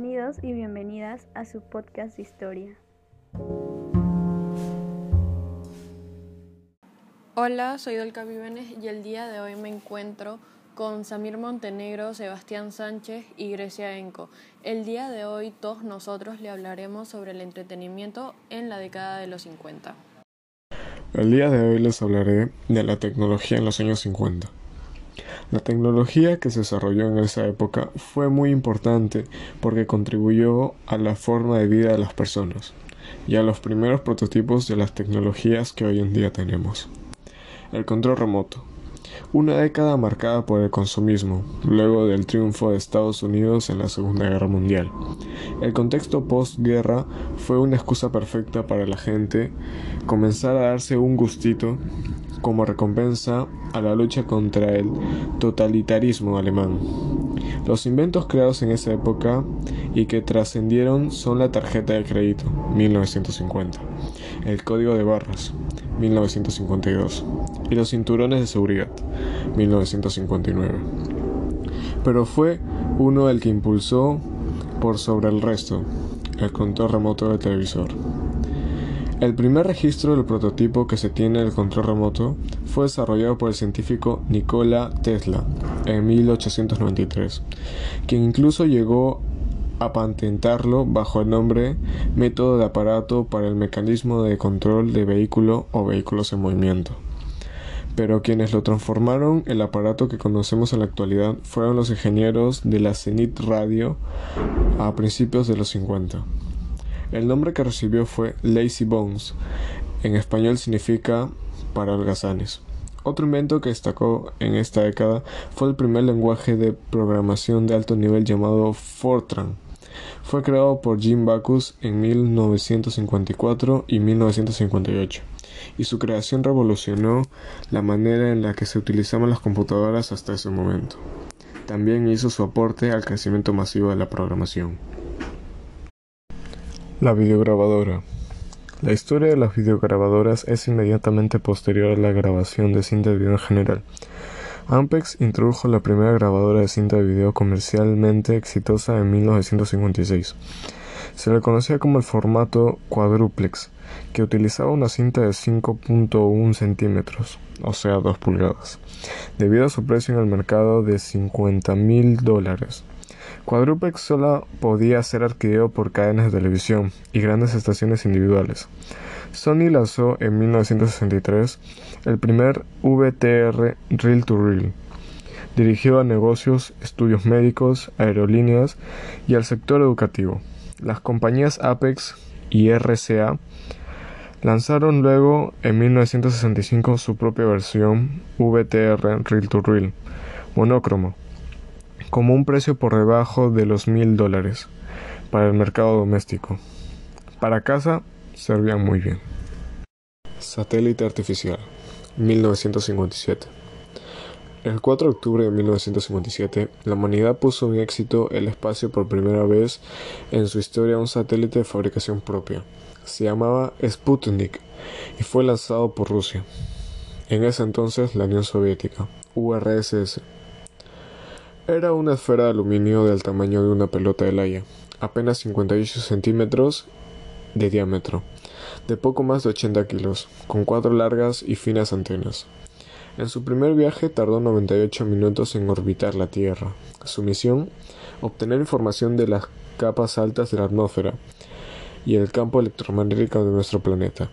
Bienvenidos y bienvenidas a su podcast de historia. Hola, soy Dolca Vívenes y el día de hoy me encuentro con Samir Montenegro, Sebastián Sánchez y Grecia Enco. El día de hoy todos nosotros le hablaremos sobre el entretenimiento en la década de los 50. El día de hoy les hablaré de la tecnología en los años 50. La tecnología que se desarrolló en esa época fue muy importante porque contribuyó a la forma de vida de las personas y a los primeros prototipos de las tecnologías que hoy en día tenemos. El control remoto. Una década marcada por el consumismo, luego del triunfo de Estados Unidos en la Segunda Guerra Mundial. El contexto postguerra fue una excusa perfecta para la gente comenzar a darse un gustito como recompensa a la lucha contra el totalitarismo alemán. Los inventos creados en esa época y que trascendieron son la tarjeta de crédito, 1950, el código de barras, 1952, y los cinturones de seguridad, 1959. Pero fue uno el que impulsó por sobre el resto, el control remoto del televisor. El primer registro del prototipo que se tiene del control remoto fue desarrollado por el científico Nikola Tesla en 1893, quien incluso llegó a patentarlo bajo el nombre método de aparato para el mecanismo de control de vehículo o vehículos en movimiento. Pero quienes lo transformaron el aparato que conocemos en la actualidad fueron los ingenieros de la Zenith Radio a principios de los 50. El nombre que recibió fue Lazy Bones. En español significa para holgazanes. Otro invento que destacó en esta década fue el primer lenguaje de programación de alto nivel llamado Fortran. Fue creado por Jim Backus en 1954 y 1958, y su creación revolucionó la manera en la que se utilizaban las computadoras hasta ese momento. También hizo su aporte al crecimiento masivo de la programación. La videograbadora. La historia de las videograbadoras es inmediatamente posterior a la grabación de cinta de video en general. Ampex introdujo la primera grabadora de cinta de video comercialmente exitosa en 1956. Se le conocía como el formato quadruplex, que utilizaba una cinta de 5.1 centímetros, o sea 2 pulgadas, debido a su precio en el mercado de 50 mil dólares. Quadrupex solo podía ser adquirido por cadenas de televisión y grandes estaciones individuales. Sony lanzó en 1963 el primer VTR Reel to Reel, dirigido a negocios, estudios médicos, aerolíneas y al sector educativo. Las compañías Apex y RCA lanzaron luego en 1965 su propia versión VTR Reel to Reel, monócromo como un precio por debajo de los mil dólares para el mercado doméstico. Para casa servían muy bien. Satélite artificial 1957 el 4 de octubre de 1957, la humanidad puso en éxito el espacio por primera vez en su historia un satélite de fabricación propia. Se llamaba Sputnik y fue lanzado por Rusia. En ese entonces la Unión Soviética, URSS, era una esfera de aluminio del tamaño de una pelota de laya, apenas 58 centímetros de diámetro, de poco más de 80 kilos, con cuatro largas y finas antenas. En su primer viaje tardó 98 minutos en orbitar la Tierra. Su misión, obtener información de las capas altas de la atmósfera y el campo electromagnético de nuestro planeta.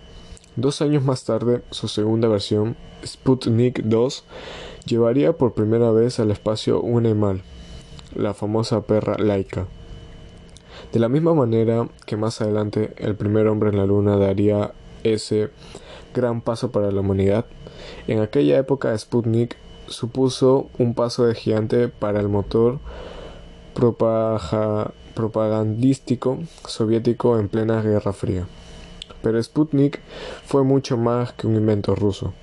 Dos años más tarde, su segunda versión, Sputnik 2, llevaría por primera vez al espacio un animal, la famosa perra Laika. De la misma manera que más adelante el primer hombre en la Luna daría ese gran paso para la humanidad, en aquella época Sputnik supuso un paso de gigante para el motor propagandístico soviético en plena Guerra Fría. Pero Sputnik fue mucho más que un invento ruso.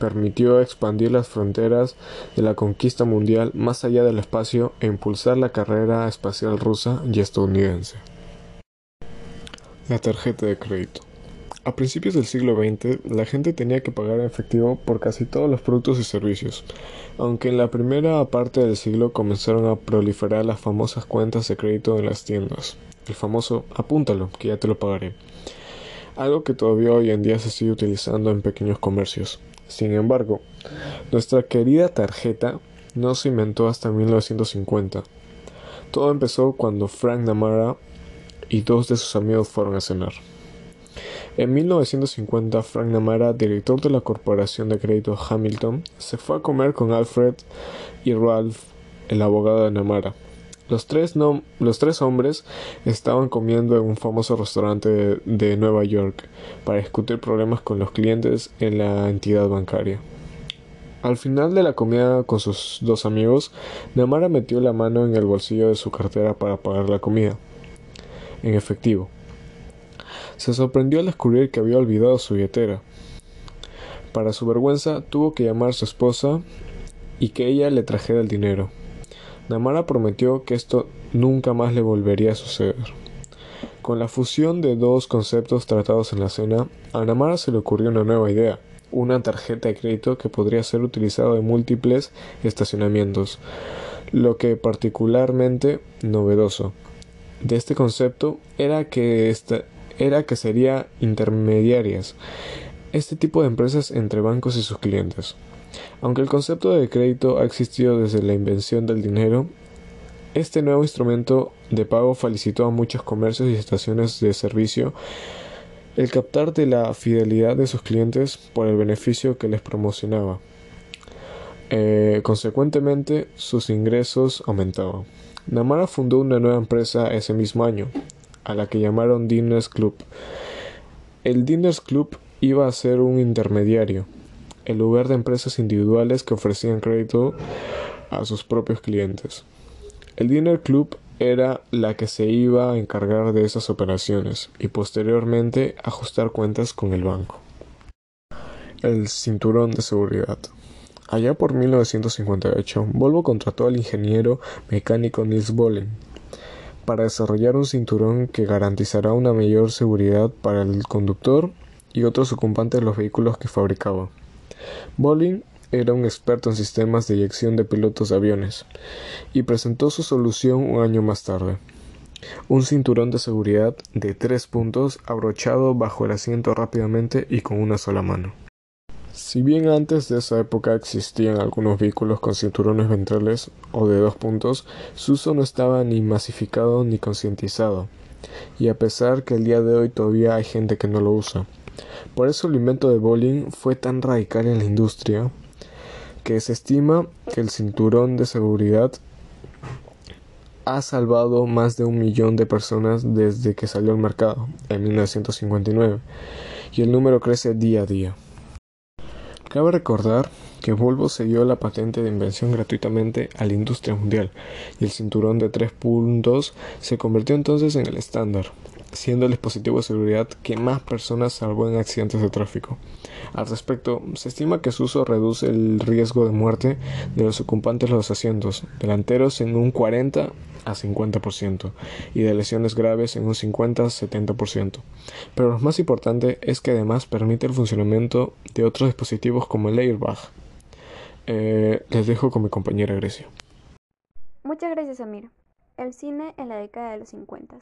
Permitió expandir las fronteras de la conquista mundial más allá del espacio e impulsar la carrera espacial rusa y estadounidense. La tarjeta de crédito. A principios del siglo XX, la gente tenía que pagar en efectivo por casi todos los productos y servicios, aunque en la primera parte del siglo comenzaron a proliferar las famosas cuentas de crédito en las tiendas. El famoso apúntalo, que ya te lo pagaré. Algo que todavía hoy en día se sigue utilizando en pequeños comercios. Sin embargo, nuestra querida tarjeta no se inventó hasta 1950. Todo empezó cuando Frank Namara y dos de sus amigos fueron a cenar. En 1950, Frank Namara, director de la corporación de crédito Hamilton, se fue a comer con Alfred y Ralph, el abogado de Namara. Los tres, los tres hombres estaban comiendo en un famoso restaurante de, de Nueva York para discutir problemas con los clientes en la entidad bancaria. Al final de la comida con sus dos amigos, Namara metió la mano en el bolsillo de su cartera para pagar la comida en efectivo. Se sorprendió al descubrir que había olvidado su billetera. Para su vergüenza, tuvo que llamar a su esposa y que ella le trajera el dinero. Namara prometió que esto nunca más le volvería a suceder. Con la fusión de dos conceptos tratados en la cena, a Namara se le ocurrió una nueva idea, una tarjeta de crédito que podría ser utilizada en múltiples estacionamientos, lo que particularmente novedoso de este concepto era que esta, era que sería intermediarias este tipo de empresas entre bancos y sus clientes. Aunque el concepto de crédito ha existido desde la invención del dinero, este nuevo instrumento de pago felicitó a muchos comercios y estaciones de servicio el captar de la fidelidad de sus clientes por el beneficio que les promocionaba. Eh, consecuentemente, sus ingresos aumentaban. Namara fundó una nueva empresa ese mismo año, a la que llamaron Diners Club. El Diners Club iba a ser un intermediario, el lugar de empresas individuales que ofrecían crédito a sus propios clientes. El Dinner Club era la que se iba a encargar de esas operaciones y posteriormente ajustar cuentas con el banco. El cinturón de seguridad. Allá por 1958, Volvo contrató al ingeniero mecánico Nils Bohlen para desarrollar un cinturón que garantizará una mayor seguridad para el conductor y otros ocupantes de los vehículos que fabricaba. Bolin era un experto en sistemas de eyección de pilotos de aviones y presentó su solución un año más tarde. Un cinturón de seguridad de tres puntos abrochado bajo el asiento rápidamente y con una sola mano. Si bien antes de esa época existían algunos vehículos con cinturones ventrales o de dos puntos, su uso no estaba ni masificado ni concientizado, y a pesar que el día de hoy todavía hay gente que no lo usa. Por eso el invento de bowling fue tan radical en la industria que se estima que el cinturón de seguridad ha salvado más de un millón de personas desde que salió al mercado en 1959 y el número crece día a día. Cabe recordar que Volvo se dio la patente de invención gratuitamente a la industria mundial y el cinturón de tres puntos se convirtió entonces en el estándar, siendo el dispositivo de seguridad que más personas salvó en accidentes de tráfico. Al respecto, se estima que su uso reduce el riesgo de muerte de los ocupantes de los asientos delanteros en un 40 a 50% y de lesiones graves en un 50-70%. Pero lo más importante es que además permite el funcionamiento de otros dispositivos como el airbag. Eh, les dejo con mi compañera Grecia. Muchas gracias, Amir. El cine en la década de los 50.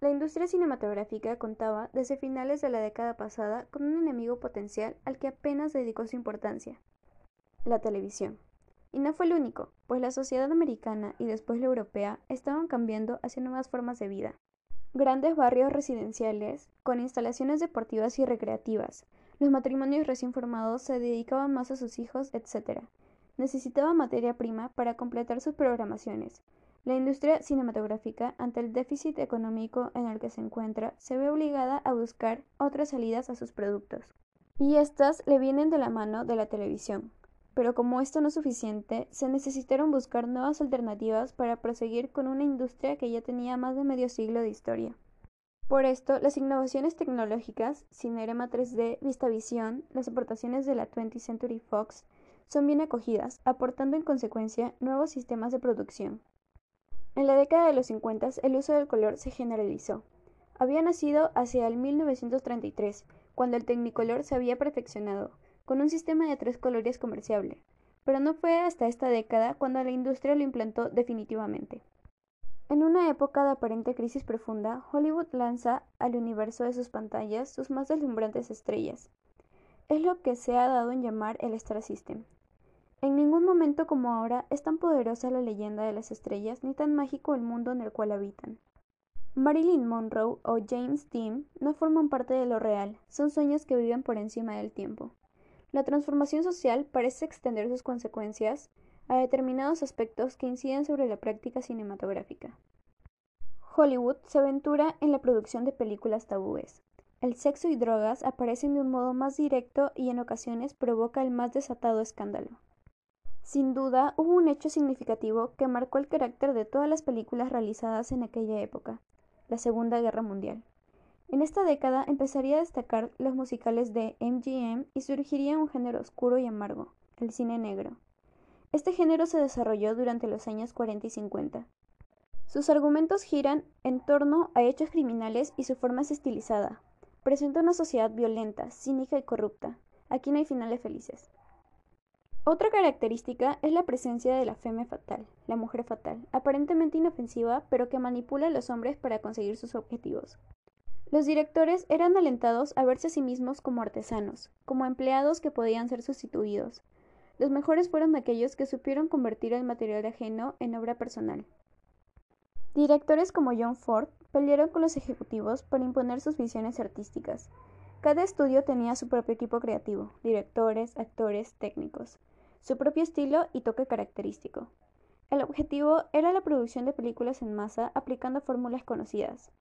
La industria cinematográfica contaba desde finales de la década pasada con un enemigo potencial al que apenas dedicó su importancia, la televisión. Y no fue el único, pues la sociedad americana y después la europea estaban cambiando hacia nuevas formas de vida. Grandes barrios residenciales, con instalaciones deportivas y recreativas, los matrimonios recién formados se dedicaban más a sus hijos, etc. Necesitaban materia prima para completar sus programaciones. La industria cinematográfica, ante el déficit económico en el que se encuentra, se ve obligada a buscar otras salidas a sus productos. Y estas le vienen de la mano de la televisión, pero como esto no es suficiente, se necesitaron buscar nuevas alternativas para proseguir con una industria que ya tenía más de medio siglo de historia. Por esto, las innovaciones tecnológicas, Cinerema 3D, VistaVision, las aportaciones de la 20th Century Fox, son bien acogidas, aportando en consecuencia nuevos sistemas de producción. En la década de los 50 el uso del color se generalizó. había nacido hacia el 1933, cuando el Technicolor se había perfeccionado, con un sistema de tres colores comerciable, pero no fue hasta esta década cuando la industria lo implantó definitivamente. En una época de aparente crisis profunda, Hollywood lanza al universo de sus pantallas sus más deslumbrantes estrellas. Es lo que se ha dado en llamar el Star System. En ningún momento como ahora es tan poderosa la leyenda de las estrellas ni tan mágico el mundo en el cual habitan. Marilyn Monroe o James Dean no forman parte de lo real, son sueños que viven por encima del tiempo. La transformación social parece extender sus consecuencias a determinados aspectos que inciden sobre la práctica cinematográfica. Hollywood se aventura en la producción de películas tabúes. El sexo y drogas aparecen de un modo más directo y en ocasiones provoca el más desatado escándalo. Sin duda, hubo un hecho significativo que marcó el carácter de todas las películas realizadas en aquella época, la Segunda Guerra Mundial. En esta década empezaría a destacar los musicales de MGM y surgiría un género oscuro y amargo, el cine negro. Este género se desarrolló durante los años 40 y 50. Sus argumentos giran en torno a hechos criminales y su forma es estilizada. Presenta una sociedad violenta, cínica y corrupta. Aquí no hay finales felices. Otra característica es la presencia de la femme fatal, la mujer fatal, aparentemente inofensiva, pero que manipula a los hombres para conseguir sus objetivos. Los directores eran alentados a verse a sí mismos como artesanos, como empleados que podían ser sustituidos. Los mejores fueron aquellos que supieron convertir el material ajeno en obra personal. Directores como John Ford pelearon con los ejecutivos para imponer sus visiones artísticas. Cada estudio tenía su propio equipo creativo, directores, actores, técnicos, su propio estilo y toque característico. El objetivo era la producción de películas en masa aplicando fórmulas conocidas,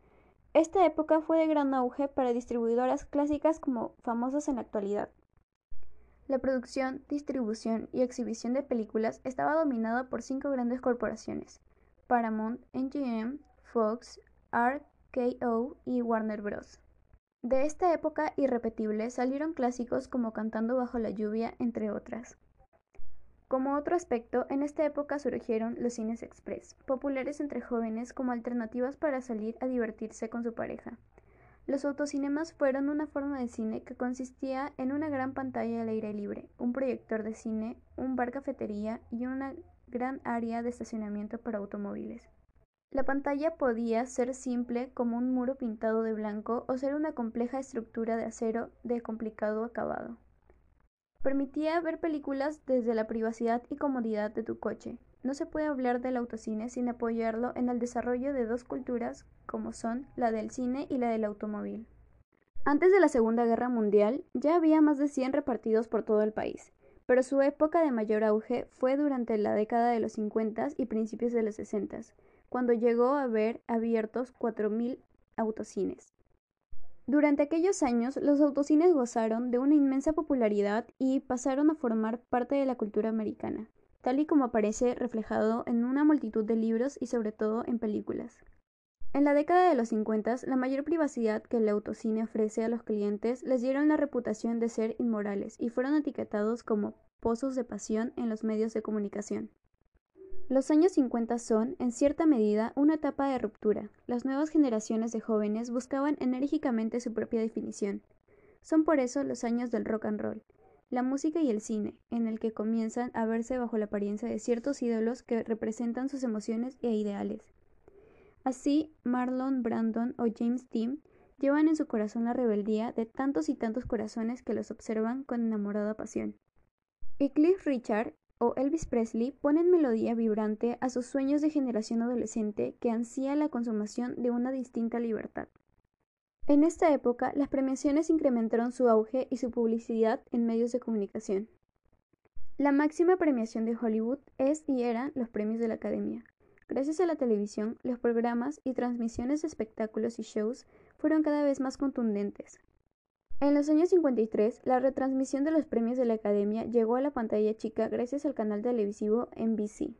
esta época fue de gran auge para distribuidoras clásicas como famosas en la actualidad. La producción, distribución y exhibición de películas estaba dominada por cinco grandes corporaciones: Paramount, MGM, Fox, RKO y Warner Bros. De esta época irrepetible salieron clásicos como Cantando bajo la lluvia, entre otras. Como otro aspecto, en esta época surgieron los cines express, populares entre jóvenes como alternativas para salir a divertirse con su pareja. Los autocinemas fueron una forma de cine que consistía en una gran pantalla al aire libre, un proyector de cine, un bar cafetería y una gran área de estacionamiento para automóviles. La pantalla podía ser simple como un muro pintado de blanco o ser una compleja estructura de acero de complicado acabado. Permitía ver películas desde la privacidad y comodidad de tu coche. No se puede hablar del autocine sin apoyarlo en el desarrollo de dos culturas como son la del cine y la del automóvil. Antes de la Segunda Guerra Mundial ya había más de 100 repartidos por todo el país, pero su época de mayor auge fue durante la década de los 50 y principios de los 60, cuando llegó a haber abiertos 4.000 autocines. Durante aquellos años, los autocines gozaron de una inmensa popularidad y pasaron a formar parte de la cultura americana, tal y como aparece reflejado en una multitud de libros y sobre todo en películas. En la década de los 50, la mayor privacidad que el autocine ofrece a los clientes les dieron la reputación de ser inmorales y fueron etiquetados como pozos de pasión en los medios de comunicación. Los años 50 son, en cierta medida, una etapa de ruptura. Las nuevas generaciones de jóvenes buscaban enérgicamente su propia definición. Son por eso los años del rock and roll, la música y el cine, en el que comienzan a verse bajo la apariencia de ciertos ídolos que representan sus emociones e ideales. Así, Marlon Brandon o James Dean llevan en su corazón la rebeldía de tantos y tantos corazones que los observan con enamorada pasión. Y Cliff Richard o Elvis Presley ponen melodía vibrante a sus sueños de generación adolescente que ansía la consumación de una distinta libertad. En esta época, las premiaciones incrementaron su auge y su publicidad en medios de comunicación. La máxima premiación de Hollywood es y eran los premios de la Academia. Gracias a la televisión, los programas y transmisiones de espectáculos y shows fueron cada vez más contundentes, en los años 53, la retransmisión de los premios de la Academia llegó a la pantalla chica gracias al canal televisivo NBC.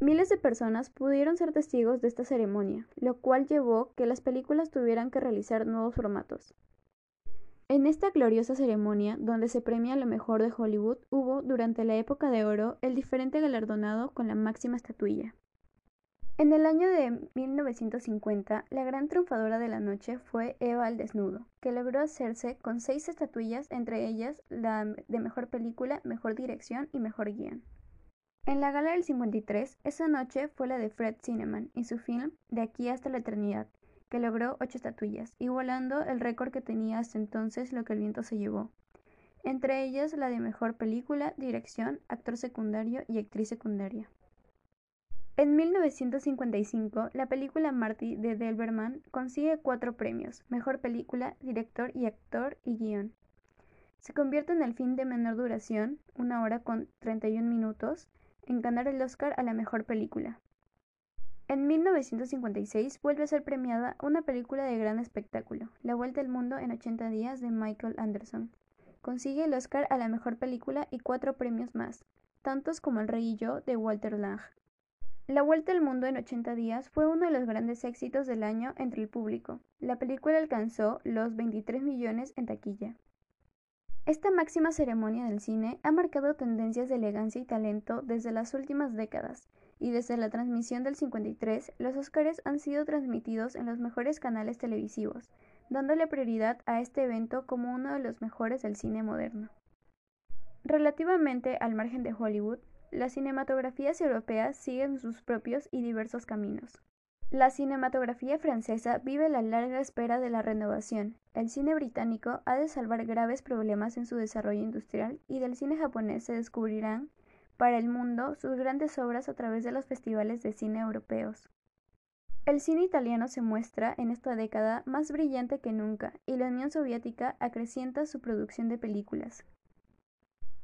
Miles de personas pudieron ser testigos de esta ceremonia, lo cual llevó que las películas tuvieran que realizar nuevos formatos. En esta gloriosa ceremonia, donde se premia lo mejor de Hollywood, hubo, durante la época de oro, el diferente galardonado con la máxima estatuilla. En el año de 1950, la gran triunfadora de la noche fue Eva al desnudo, que logró hacerse con seis estatuillas, entre ellas la de mejor película, mejor dirección y mejor guion. En la gala del 53, esa noche fue la de Fred Zinnemann y su film De aquí hasta la eternidad, que logró ocho estatuillas, igualando el récord que tenía hasta entonces lo que el viento se llevó. Entre ellas la de mejor película, dirección, actor secundario y actriz secundaria. En 1955, la película Marty de Delberman consigue cuatro premios, mejor película, director y actor y guion. Se convierte en el film de menor duración, una hora con 31 minutos, en ganar el Oscar a la mejor película. En 1956 vuelve a ser premiada una película de gran espectáculo, La Vuelta al Mundo en 80 días de Michael Anderson. Consigue el Oscar a la mejor película y cuatro premios más, tantos como El Rey y yo de Walter Lang. La Vuelta al Mundo en 80 días fue uno de los grandes éxitos del año entre el público. La película alcanzó los 23 millones en taquilla. Esta máxima ceremonia del cine ha marcado tendencias de elegancia y talento desde las últimas décadas, y desde la transmisión del 53, los Oscars han sido transmitidos en los mejores canales televisivos, dándole prioridad a este evento como uno de los mejores del cine moderno. Relativamente al margen de Hollywood, las cinematografías europeas siguen sus propios y diversos caminos. La cinematografía francesa vive la larga espera de la renovación. El cine británico ha de salvar graves problemas en su desarrollo industrial y del cine japonés se descubrirán para el mundo sus grandes obras a través de los festivales de cine europeos. El cine italiano se muestra en esta década más brillante que nunca y la Unión Soviética acrecienta su producción de películas,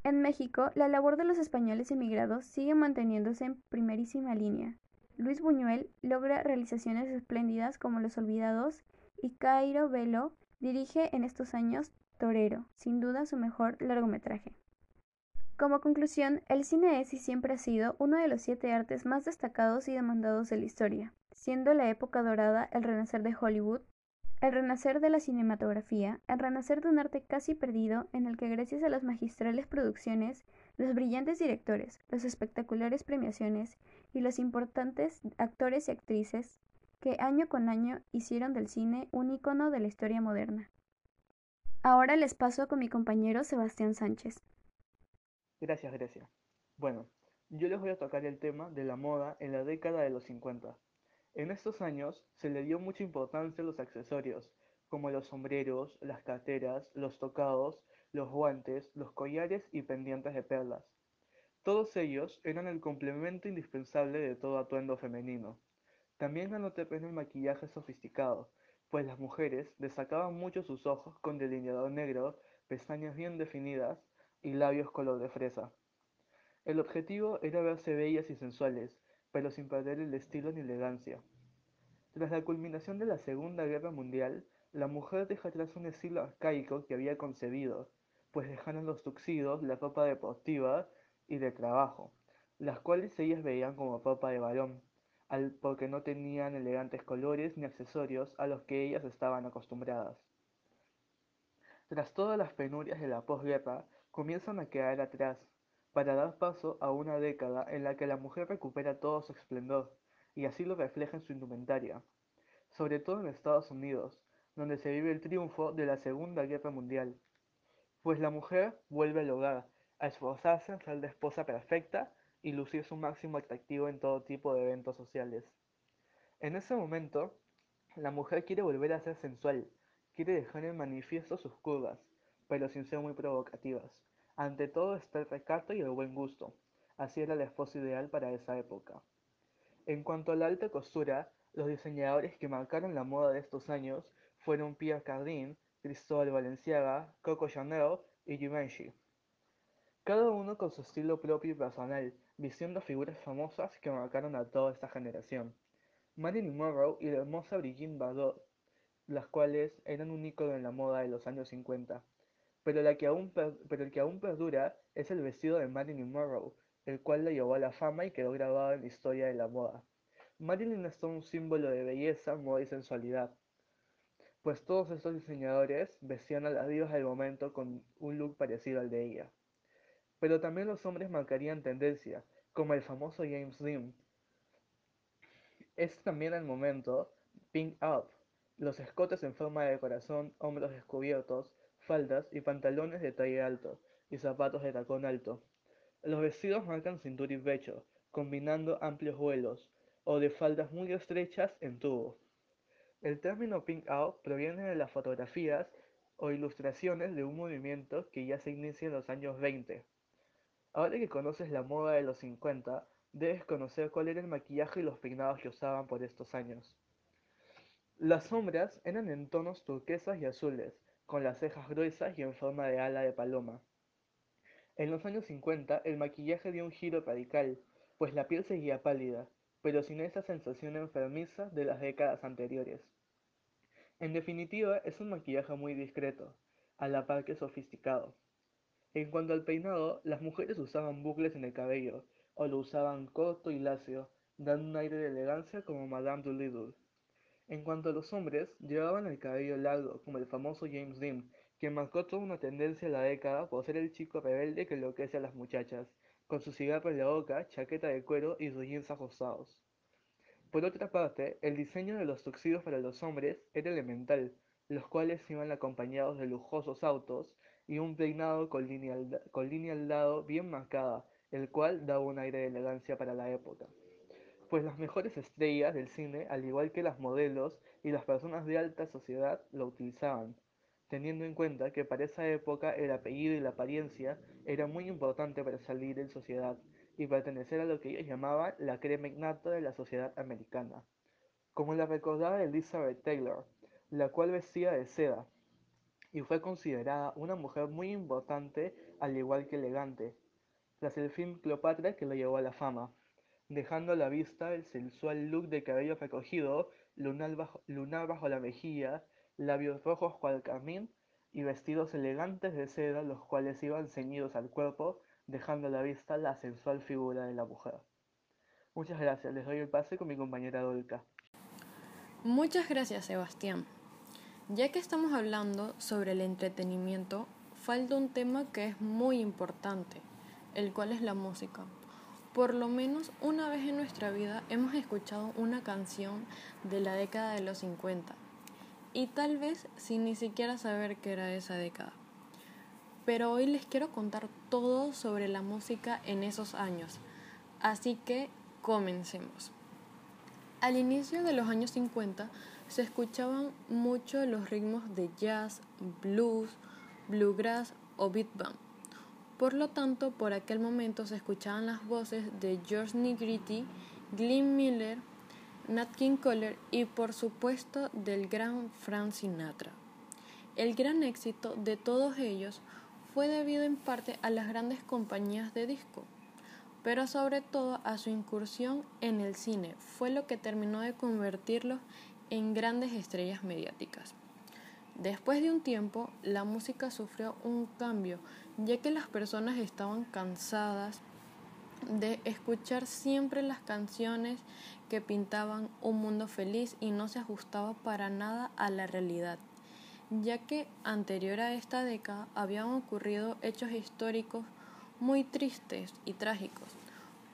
en México, la labor de los españoles emigrados sigue manteniéndose en primerísima línea. Luis Buñuel logra realizaciones espléndidas como Los Olvidados y Cairo Velo dirige en estos años Torero, sin duda su mejor largometraje. Como conclusión, el cine es y siempre ha sido uno de los siete artes más destacados y demandados de la historia, siendo la época dorada el renacer de Hollywood, el renacer de la cinematografía, el renacer de un arte casi perdido en el que gracias a las magistrales producciones, los brillantes directores, las espectaculares premiaciones y los importantes actores y actrices que año con año hicieron del cine un icono de la historia moderna. Ahora les paso con mi compañero Sebastián Sánchez. Gracias, Grecia. Bueno, yo les voy a tocar el tema de la moda en la década de los 50. En estos años se le dio mucha importancia a los accesorios, como los sombreros, las carteras, los tocados, los guantes, los collares y pendientes de perlas. Todos ellos eran el complemento indispensable de todo atuendo femenino. También ganó terreno el maquillaje sofisticado, pues las mujeres destacaban mucho sus ojos con delineador negro, pestañas bien definidas y labios color de fresa. El objetivo era verse bellas y sensuales, pero sin perder el estilo ni elegancia. Tras la culminación de la Segunda Guerra Mundial, la mujer deja atrás un estilo arcaico que había concebido, pues dejaron los tuxidos, la ropa deportiva y de trabajo, las cuales ellas veían como ropa de varón, porque no tenían elegantes colores ni accesorios a los que ellas estaban acostumbradas. Tras todas las penurias de la posguerra, comienzan a quedar atrás, para dar paso a una década en la que la mujer recupera todo su esplendor, y así lo refleja en su indumentaria, sobre todo en Estados Unidos, donde se vive el triunfo de la Segunda Guerra Mundial, pues la mujer vuelve al hogar, a esforzarse en ser la esposa perfecta y lucir su máximo atractivo en todo tipo de eventos sociales. En ese momento, la mujer quiere volver a ser sensual, quiere dejar en manifiesto sus curvas, pero sin ser muy provocativas. Ante todo está el recato y el buen gusto. Así era la esposa ideal para esa época. En cuanto a la alta costura, los diseñadores que marcaron la moda de estos años fueron Pierre Cardin, Cristóbal Valenciaga, Coco Chanel y Givenchy. Cada uno con su estilo propio y personal, vistiendo figuras famosas que marcaron a toda esta generación. Marilyn Monroe y la hermosa Brigitte Bardot, las cuales eran un ícono en la moda de los años 50 pero, la que aún pero el que aún perdura es el vestido de Marilyn Monroe, el cual la llevó a la fama y quedó grabado en la historia de la moda. Marilyn es un símbolo de belleza, moda y sensualidad, pues todos estos diseñadores vestían a las divas del momento con un look parecido al de ella. Pero también los hombres marcarían tendencia, como el famoso James Dean, Es también el momento Pink Up, los escotes en forma de corazón, hombros descubiertos, faldas y pantalones de talle alto y zapatos de tacón alto. Los vestidos marcan cintura y pecho, combinando amplios vuelos, o de faldas muy estrechas en tubo. El término pink out proviene de las fotografías o ilustraciones de un movimiento que ya se inicia en los años 20. Ahora que conoces la moda de los 50, debes conocer cuál era el maquillaje y los peinados que usaban por estos años. Las sombras eran en tonos turquesas y azules, con las cejas gruesas y en forma de ala de paloma. En los años 50 el maquillaje dio un giro radical, pues la piel seguía pálida, pero sin esa sensación enfermiza de las décadas anteriores. En definitiva, es un maquillaje muy discreto, a la par que sofisticado. En cuanto al peinado, las mujeres usaban bucles en el cabello, o lo usaban corto y lacio, dando un aire de elegancia como Madame Doolittle. En cuanto a los hombres, llevaban el cabello largo, como el famoso James Dean, que marcó toda una tendencia en la década por ser el chico rebelde que enloquece a las muchachas, con su cigarro en la boca, chaqueta de cuero y sus jeans ajustados. Por otra parte, el diseño de los tuxidos para los hombres era elemental, los cuales iban acompañados de lujosos autos y un peinado con con línea al lado bien marcada, el cual daba un aire de elegancia para la época. Pues las mejores estrellas del cine, al igual que las modelos y las personas de alta sociedad, lo utilizaban, teniendo en cuenta que para esa época el apellido y la apariencia era muy importante para salir en sociedad y pertenecer a lo que ellos llamaban la crema innata de la sociedad americana, como la recordaba Elizabeth Taylor, la cual vestía de seda y fue considerada una mujer muy importante al igual que elegante, tras el film Cleopatra que lo llevó a la fama, dejando a la vista el sensual look de cabello recogido, lunar bajo, lunar bajo la mejilla, labios rojos cual carmín y vestidos elegantes de seda los cuales iban ceñidos al cuerpo, dejando a la vista la sensual figura de la mujer. Muchas gracias, les doy el pase con mi compañera Dolca. Muchas gracias, Sebastián. Ya que estamos hablando sobre el entretenimiento, falta un tema que es muy importante, el cual es la música. Por lo menos una vez en nuestra vida hemos escuchado una canción de la década de los 50 y tal vez sin ni siquiera saber qué era esa década. Pero hoy les quiero contar todo sobre la música en esos años, así que comencemos. Al inicio de los años 50 se escuchaban mucho los ritmos de jazz, blues, bluegrass o beat band. Por lo tanto, por aquel momento se escuchaban las voces de George Negriti, Glenn Miller, Nat King Cole y por supuesto del gran Frank Sinatra. El gran éxito de todos ellos fue debido en parte a las grandes compañías de disco, pero sobre todo a su incursión en el cine, fue lo que terminó de convertirlos en grandes estrellas mediáticas. Después de un tiempo, la música sufrió un cambio, ya que las personas estaban cansadas de escuchar siempre las canciones que pintaban un mundo feliz y no se ajustaba para nada a la realidad, ya que anterior a esta década habían ocurrido hechos históricos muy tristes y trágicos,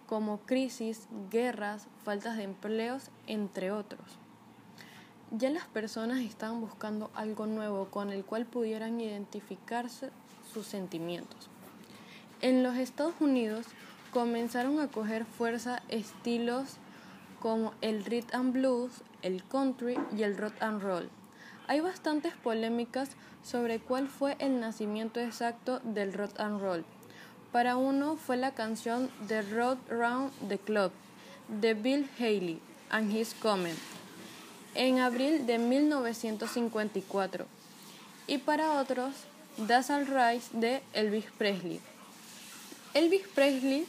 como crisis, guerras, faltas de empleos, entre otros. Ya las personas estaban buscando algo nuevo con el cual pudieran identificarse sus sentimientos. En los Estados Unidos comenzaron a coger fuerza estilos como el rhythm and blues, el country y el rock and roll. Hay bastantes polémicas sobre cuál fue el nacimiento exacto del rock and roll. Para uno fue la canción The Road Round the Club de Bill Haley and His Comment en abril de 1954 y para otros That's All Rise de Elvis Presley. Elvis Presley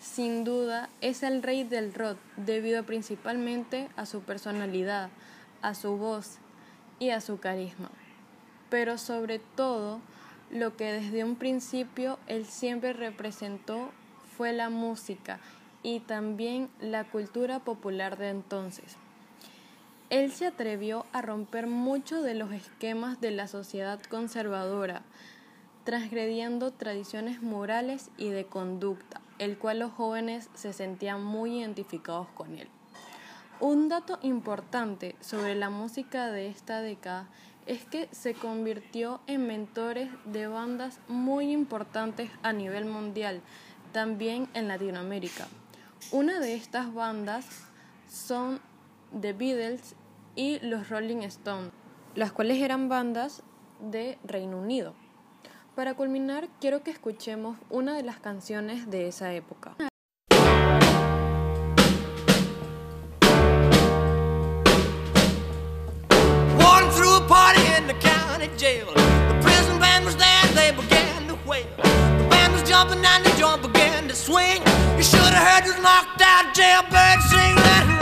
sin duda es el rey del rock debido principalmente a su personalidad, a su voz y a su carisma. Pero sobre todo, lo que desde un principio él siempre representó fue la música y también la cultura popular de entonces. Él se atrevió a romper muchos de los esquemas de la sociedad conservadora, transgrediendo tradiciones morales y de conducta el cual los jóvenes se sentían muy identificados con él. Un dato importante sobre la música de esta década es que se convirtió en mentores de bandas muy importantes a nivel mundial, también en Latinoamérica. Una de estas bandas son The Beatles y los Rolling Stones, las cuales eran bandas de Reino Unido. Para culminar, quiero que escuchemos una de las canciones de esa época. jumping and the joint began to swing. You should have heard those knocked out jailbirds sing, let